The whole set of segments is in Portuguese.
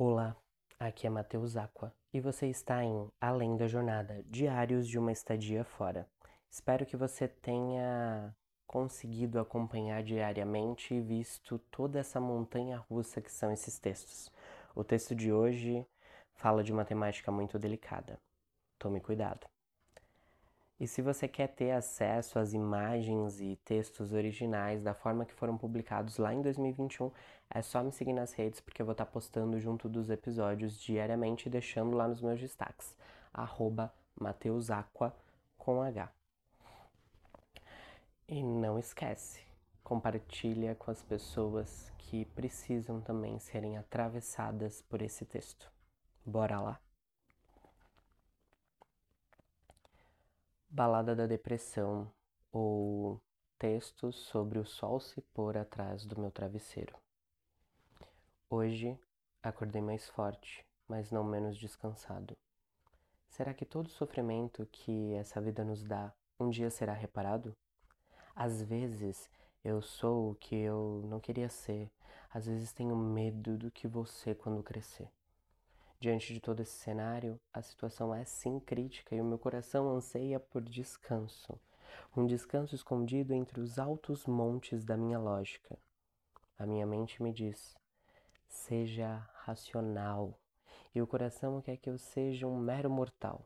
Olá, aqui é Matheus Aqua e você está em Além da Jornada Diários de uma Estadia Fora. Espero que você tenha conseguido acompanhar diariamente e visto toda essa montanha russa que são esses textos. O texto de hoje fala de uma temática muito delicada. Tome cuidado. E se você quer ter acesso às imagens e textos originais da forma que foram publicados lá em 2021, é só me seguir nas redes porque eu vou estar postando junto dos episódios diariamente e deixando lá nos meus destaques. Arroba Mateusaqua com H. E não esquece, compartilha com as pessoas que precisam também serem atravessadas por esse texto. Bora lá? Balada da Depressão ou textos sobre o sol se pôr atrás do meu travesseiro. Hoje acordei mais forte, mas não menos descansado. Será que todo sofrimento que essa vida nos dá um dia será reparado? Às vezes eu sou o que eu não queria ser, às vezes tenho medo do que ser quando crescer. Diante de todo esse cenário, a situação é sim crítica e o meu coração anseia por descanso. Um descanso escondido entre os altos montes da minha lógica. A minha mente me diz: seja racional. E o coração quer que eu seja um mero mortal,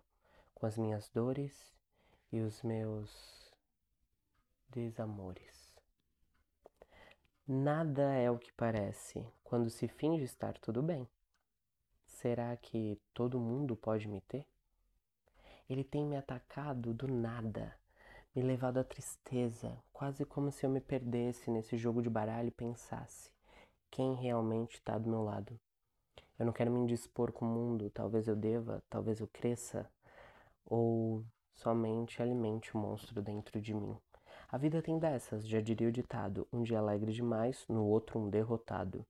com as minhas dores e os meus desamores. Nada é o que parece quando se finge estar tudo bem. Será que todo mundo pode me ter? Ele tem me atacado do nada, me levado à tristeza, quase como se eu me perdesse nesse jogo de baralho e pensasse quem realmente está do meu lado. Eu não quero me indispor com o mundo, talvez eu deva, talvez eu cresça, ou somente alimente o monstro dentro de mim. A vida tem dessas, já diria o ditado: um dia alegre demais, no outro um derrotado.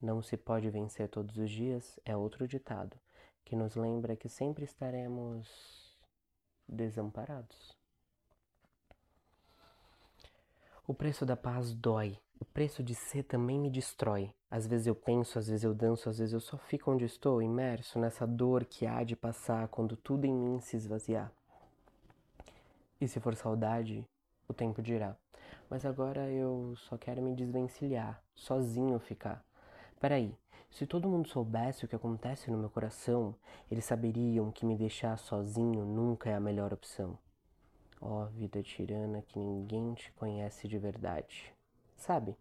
Não se pode vencer todos os dias é outro ditado que nos lembra que sempre estaremos desamparados. O preço da paz dói. O preço de ser também me destrói. Às vezes eu penso, às vezes eu danço, às vezes eu só fico onde estou, imerso nessa dor que há de passar quando tudo em mim se esvaziar. E se for saudade, o tempo dirá. Mas agora eu só quero me desvencilhar, sozinho ficar Peraí, se todo mundo soubesse o que acontece no meu coração, eles saberiam que me deixar sozinho nunca é a melhor opção. Ó oh, vida tirana que ninguém te conhece de verdade. Sabe?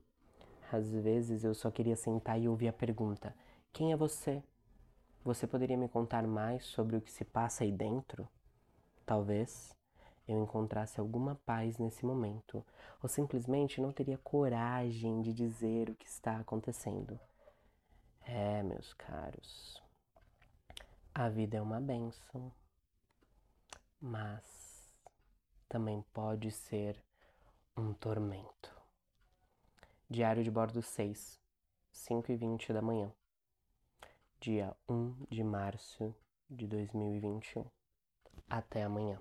Às vezes eu só queria sentar e ouvir a pergunta: Quem é você? Você poderia me contar mais sobre o que se passa aí dentro? Talvez eu encontrasse alguma paz nesse momento, ou simplesmente não teria coragem de dizer o que está acontecendo. É, meus caros, a vida é uma benção, mas também pode ser um tormento. Diário de bordo 6, 5 e 20 da manhã, dia 1 de março de 2021. Até amanhã.